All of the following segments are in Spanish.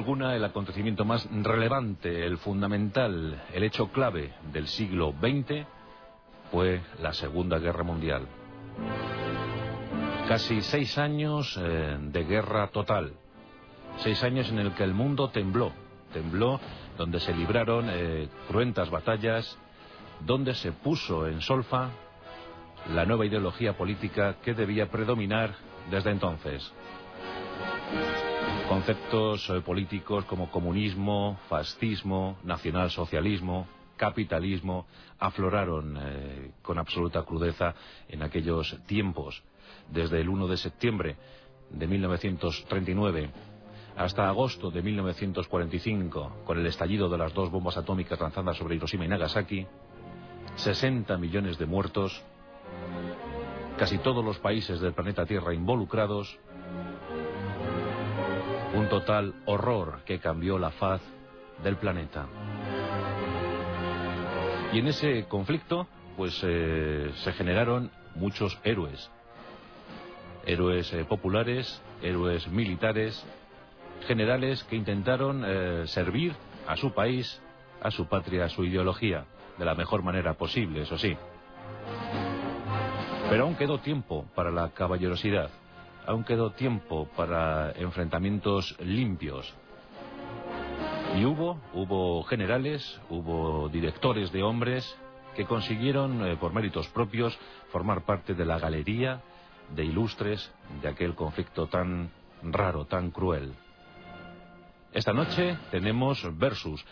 Alguna, el acontecimiento más relevante, el fundamental, el hecho clave del siglo XX fue la Segunda Guerra Mundial. Casi seis años eh, de guerra total. Seis años en el que el mundo tembló. Tembló donde se libraron eh, cruentas batallas, donde se puso en solfa la nueva ideología política que debía predominar desde entonces. Conceptos eh, políticos como comunismo, fascismo, nacionalsocialismo, capitalismo afloraron eh, con absoluta crudeza en aquellos tiempos. Desde el 1 de septiembre de 1939 hasta agosto de 1945, con el estallido de las dos bombas atómicas lanzadas sobre Hiroshima y Nagasaki, 60 millones de muertos, casi todos los países del planeta Tierra involucrados, un total horror que cambió la faz del planeta. Y en ese conflicto, pues eh, se generaron muchos héroes. Héroes eh, populares, héroes militares, generales que intentaron eh, servir a su país, a su patria, a su ideología, de la mejor manera posible, eso sí. Pero aún quedó tiempo para la caballerosidad aún quedó tiempo para enfrentamientos limpios. Y hubo, hubo generales, hubo directores de hombres que consiguieron, eh, por méritos propios, formar parte de la galería de ilustres de aquel conflicto tan raro, tan cruel. Esta noche tenemos Versus,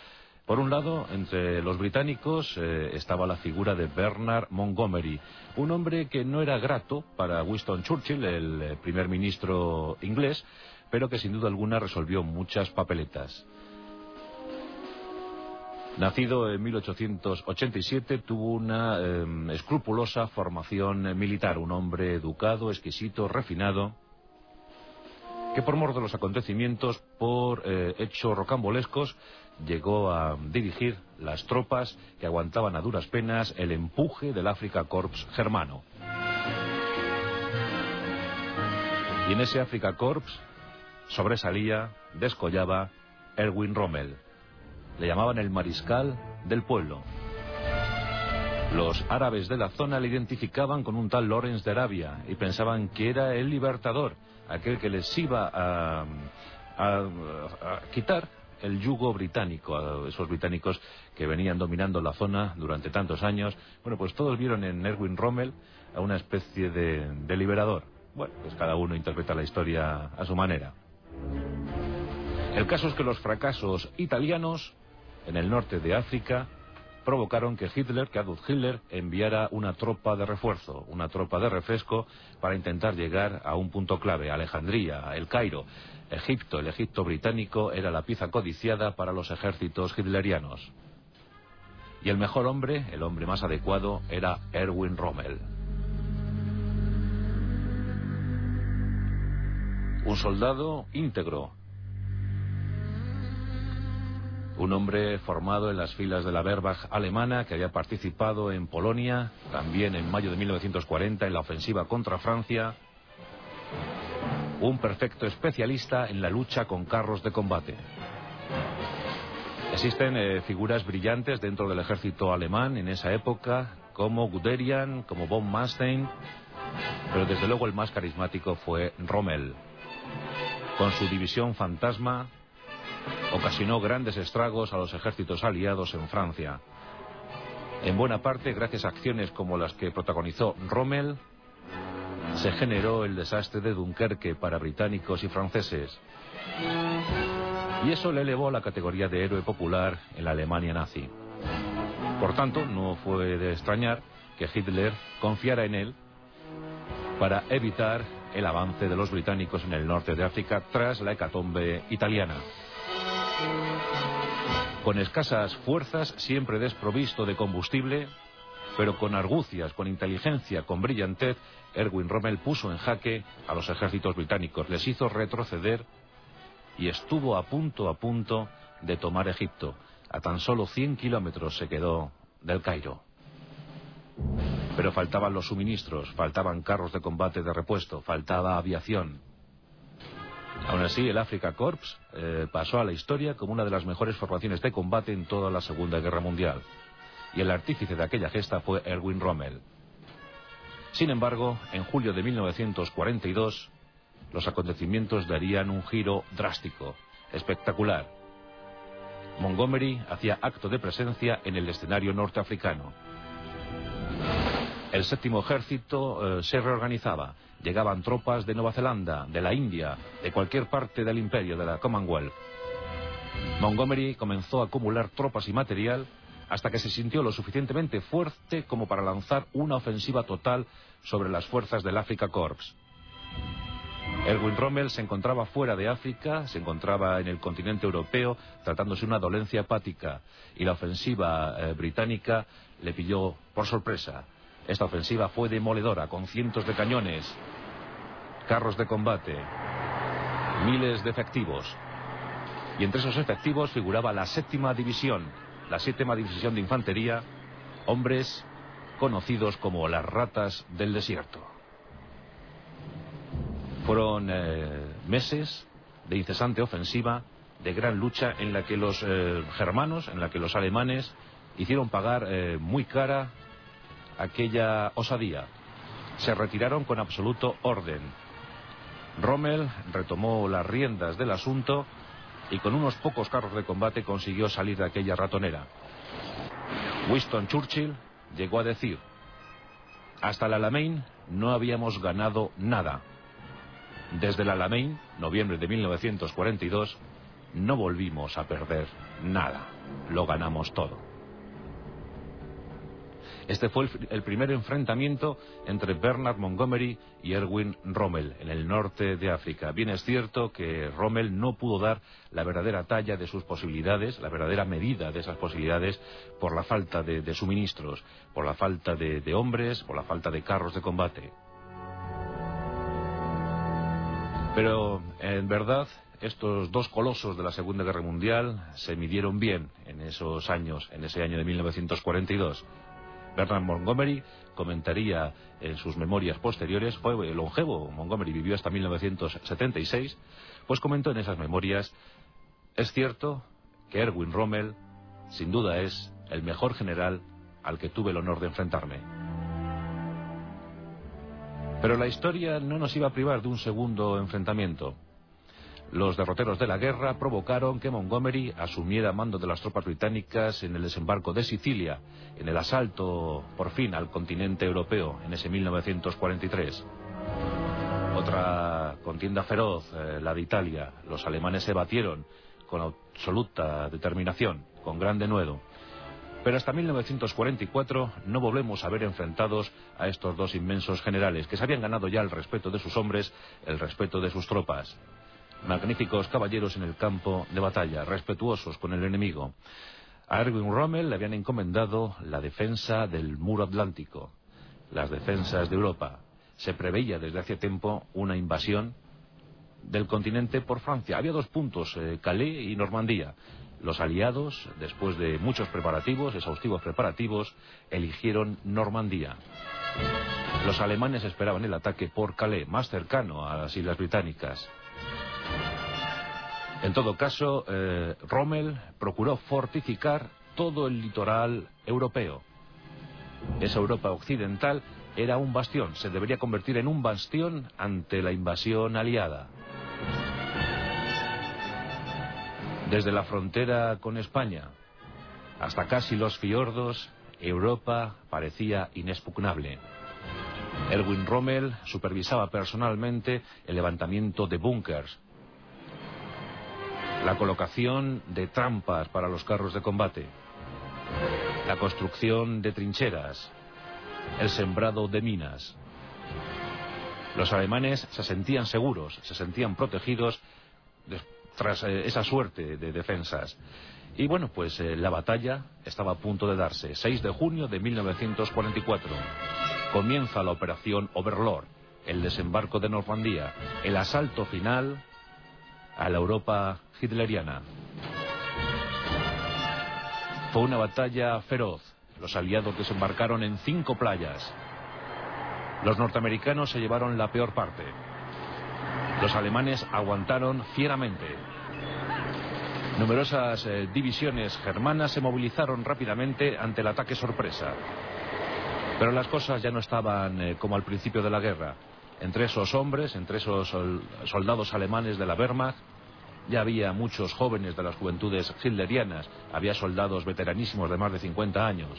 por un lado, entre los británicos eh, estaba la figura de Bernard Montgomery, un hombre que no era grato para Winston Churchill, el eh, primer ministro inglés, pero que sin duda alguna resolvió muchas papeletas. Nacido en 1887, tuvo una em, escrupulosa formación militar, un hombre educado, exquisito, refinado, que por mor los acontecimientos, por eh, hechos rocambolescos, llegó a dirigir las tropas que aguantaban a duras penas el empuje del Afrika Corps germano. Y en ese Afrika Corps sobresalía, descollaba Erwin Rommel. Le llamaban el mariscal del pueblo. Los árabes de la zona le identificaban con un tal Lorenz de Arabia y pensaban que era el libertador, aquel que les iba a, a quitar el yugo británico, esos británicos que venían dominando la zona durante tantos años. Bueno, pues todos vieron en Erwin Rommel a una especie de, liberador. Bueno, pues cada uno interpreta la historia a su manera. El caso es que los fracasos italianos en el norte de África provocaron que Hitler, que Adolf Hitler, enviara una tropa de refuerzo, una tropa de refresco para intentar llegar a un punto clave, Alejandría, el Cairo. Egipto, el Egipto británico, era la pieza codiciada para los ejércitos hitlerianos. Y el mejor hombre, el hombre más adecuado, era Erwin Rommel. Un soldado íntegro. Un hombre formado en las filas de la Wehrmacht alemana que había participado en Polonia, también en mayo de 1940 en la ofensiva contra Francia un perfecto especialista en la lucha con carros de combate. Existen eh, figuras brillantes dentro del ejército alemán en esa época, como Guderian, como von Manstein, pero desde luego el más carismático fue Rommel. Con su división fantasma, ocasionó grandes estragos a los ejércitos aliados en Francia. En buena parte, gracias a acciones como las que protagonizó Rommel, se generó el desastre de Dunkerque para británicos y franceses. Y eso le elevó a la categoría de héroe popular en la Alemania nazi. Por tanto, no fue de extrañar que Hitler confiara en él para evitar el avance de los británicos en el norte de África tras la hecatombe italiana. Con escasas fuerzas, siempre desprovisto de combustible, pero con argucias, con inteligencia, con brillantez, Erwin Rommel puso en jaque a los ejércitos británicos, les hizo retroceder y estuvo a punto, a punto de tomar Egipto. A tan solo 100 kilómetros se quedó del Cairo. Pero faltaban los suministros, faltaban carros de combate de repuesto, faltaba aviación. Aún así, el Africa Corps eh, pasó a la historia como una de las mejores formaciones de combate en toda la Segunda Guerra Mundial. Y el artífice de aquella gesta fue Erwin Rommel. Sin embargo, en julio de 1942, los acontecimientos darían un giro drástico, espectacular. Montgomery hacía acto de presencia en el escenario norteafricano. El séptimo ejército eh, se reorganizaba. Llegaban tropas de Nueva Zelanda, de la India, de cualquier parte del imperio, de la Commonwealth. Montgomery comenzó a acumular tropas y material hasta que se sintió lo suficientemente fuerte como para lanzar una ofensiva total sobre las fuerzas del Africa Corps. Erwin Rommel se encontraba fuera de África, se encontraba en el continente europeo, tratándose una dolencia hepática, y la ofensiva eh, británica le pilló por sorpresa. Esta ofensiva fue demoledora, con cientos de cañones, carros de combate, miles de efectivos. Y entre esos efectivos figuraba la séptima división, la séptima división de infantería, hombres conocidos como las ratas del desierto. Fueron eh, meses de incesante ofensiva, de gran lucha en la que los eh, germanos, en la que los alemanes hicieron pagar eh, muy cara aquella osadía. Se retiraron con absoluto orden. Rommel retomó las riendas del asunto y con unos pocos carros de combate consiguió salir de aquella ratonera. Winston Churchill llegó a decir, hasta el Alamein no habíamos ganado nada. Desde el Alamein, noviembre de 1942, no volvimos a perder nada. Lo ganamos todo. Este fue el, primer enfrentamiento entre Bernard Montgomery y Erwin Rommel en el norte de África. Bien es cierto que Rommel no pudo dar la verdadera talla de sus posibilidades, la verdadera medida de esas posibilidades por la falta de, suministros, por la falta de hombres, por la falta de carros de combate. Pero en verdad estos dos colosos de la Segunda Guerra Mundial se midieron bien en esos años, en ese año de 1942. Bernard Montgomery comentaría en sus memorias posteriores, fue longevo, Montgomery vivió hasta 1976, pues comentó en esas memorias, es cierto que Erwin Rommel sin duda es el mejor general al que tuve el honor de enfrentarme. Pero la historia no nos iba a privar de un segundo enfrentamiento. Los derroteros de la guerra provocaron que Montgomery asumiera mando de las tropas británicas en el desembarco de Sicilia, en el asalto, por fin, al continente europeo, en ese 1943. Otra contienda feroz, eh, la de Italia. Los alemanes se batieron con absoluta determinación, con gran denuedo. Pero hasta 1944 no volvemos a ver enfrentados a estos dos inmensos generales, que se habían ganado ya el respeto de sus hombres, el respeto de sus tropas. Magníficos caballeros en el campo de batalla, respetuosos con el enemigo. A Erwin Rommel le habían encomendado la defensa del muro atlántico, las defensas de Europa. Se preveía desde hace tiempo una invasión del continente por Francia. Había dos puntos, eh, Calais y Normandía. Los aliados, después de muchos preparativos, exhaustivos preparativos, eligieron Normandía. Los alemanes esperaban el ataque por Calais, más cercano a las Islas Británicas. En todo caso, eh, Rommel procuró fortificar todo el litoral europeo. Esa Europa occidental era un bastión, se debería convertir en un bastión ante la invasión aliada. Desde la frontera con España hasta casi los fiordos, Europa parecía inexpugnable. Erwin Rommel supervisaba personalmente el levantamiento de búnkers, la colocación de trampas para los carros de combate, la construcción de trincheras, el sembrado de minas. Los alemanes se sentían seguros, se sentían protegidos tras eh, esa suerte de defensas. Y bueno, pues eh, la batalla estaba a punto de darse. 6 de junio de 1944. Comienza la operación Overlord, el desembarco de Normandía, el asalto final a la Europa hitleriana. Fue una batalla feroz. Los aliados desembarcaron en cinco playas. Los norteamericanos se llevaron la peor parte. Los alemanes aguantaron fieramente. Numerosas eh, divisiones germanas se movilizaron rápidamente ante el ataque sorpresa. Pero las cosas ya no estaban eh, como al principio de la guerra. Entre esos hombres, entre esos soldados alemanes de la Wehrmacht, ya había muchos jóvenes de las juventudes hitlerianas, había soldados veteranísimos de más de 50 años.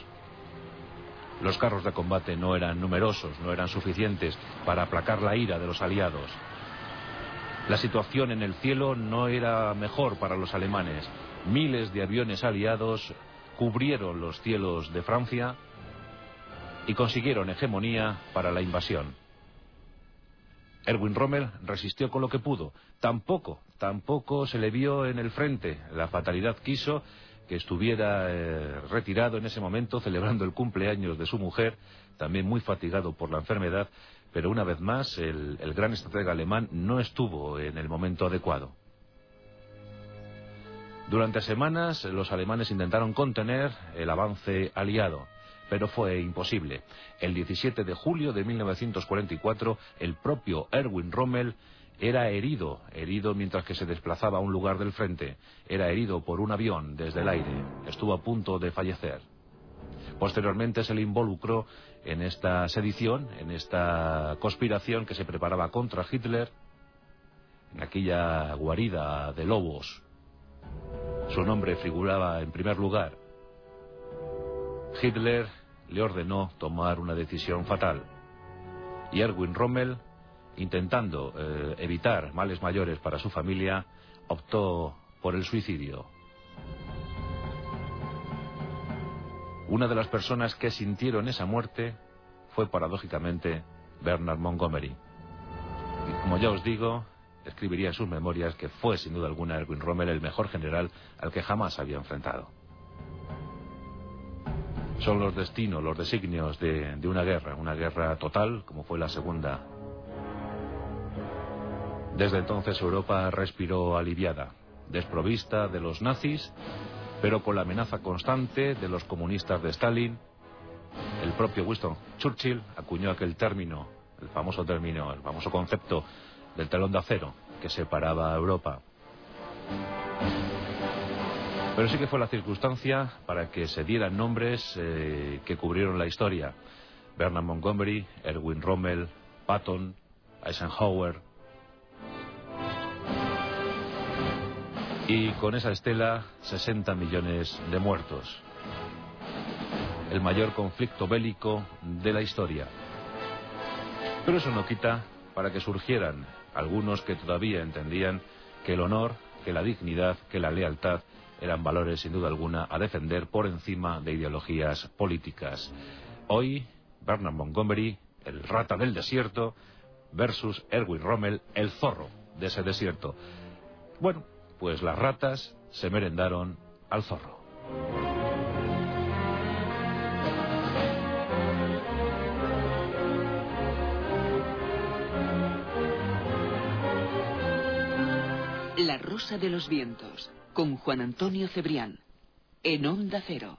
Los carros de combate no eran numerosos, no eran suficientes para aplacar la ira de los aliados. La situación en el cielo no era mejor para los alemanes. Miles de aviones aliados cubrieron los cielos de Francia y consiguieron hegemonía para la invasión. Erwin Rommel resistió con lo que pudo. Tampoco, tampoco se le vio en el frente. La fatalidad quiso que estuviera eh, retirado en ese momento celebrando el cumpleaños de su mujer, también muy fatigado por la enfermedad, pero una vez más el, gran estratega alemán no estuvo en el momento adecuado. Durante semanas los alemanes intentaron contener el avance aliado, pero fue imposible. El 17 de julio de 1944 el propio Erwin Rommel era herido, herido mientras que se desplazaba a un lugar del frente. Era herido por un avión desde el aire. Estuvo a punto de fallecer. Posteriormente se le involucró en esta sedición, en esta conspiración que se preparaba contra Hitler, en aquella guarida de lobos. Su nombre figuraba en primer lugar. Hitler le ordenó tomar una decisión fatal. Y Erwin Rommel, intentando eh, evitar males mayores para su familia, optó por el suicidio. Una de las personas que sintieron esa muerte fue paradójicamente Bernard Montgomery. Y como ya os digo, escribiría en sus memorias que fue sin duda alguna Erwin Rommel el mejor general al que jamás había enfrentado. Son los destinos, los designios de, de una guerra, una guerra total como fue la segunda. Desde entonces Europa respiró aliviada, desprovista de los nazis pero con la amenaza constante de los comunistas de Stalin, el propio Winston Churchill acuñó aquel término, el famoso término, el famoso concepto del telón de acero que separaba a Europa. Pero sí que fue la circunstancia para que se dieran nombres eh, que cubrieron la historia. Bernard Montgomery, Erwin Rommel, Patton, Eisenhower, y con esa estela 60 millones de muertos. El mayor conflicto bélico de la historia. Pero eso no quita para que surgieran algunos que todavía entendían que el honor, que la dignidad, que la lealtad eran valores sin duda alguna a defender por encima de ideologías políticas. Hoy, Bernard Montgomery, el rata del desierto, versus Erwin Rommel, el zorro de ese desierto. Bueno, pues las ratas se merendaron al zorro. La Rosa de los Vientos, con Juan Antonio Cebrián, en Onda Cero.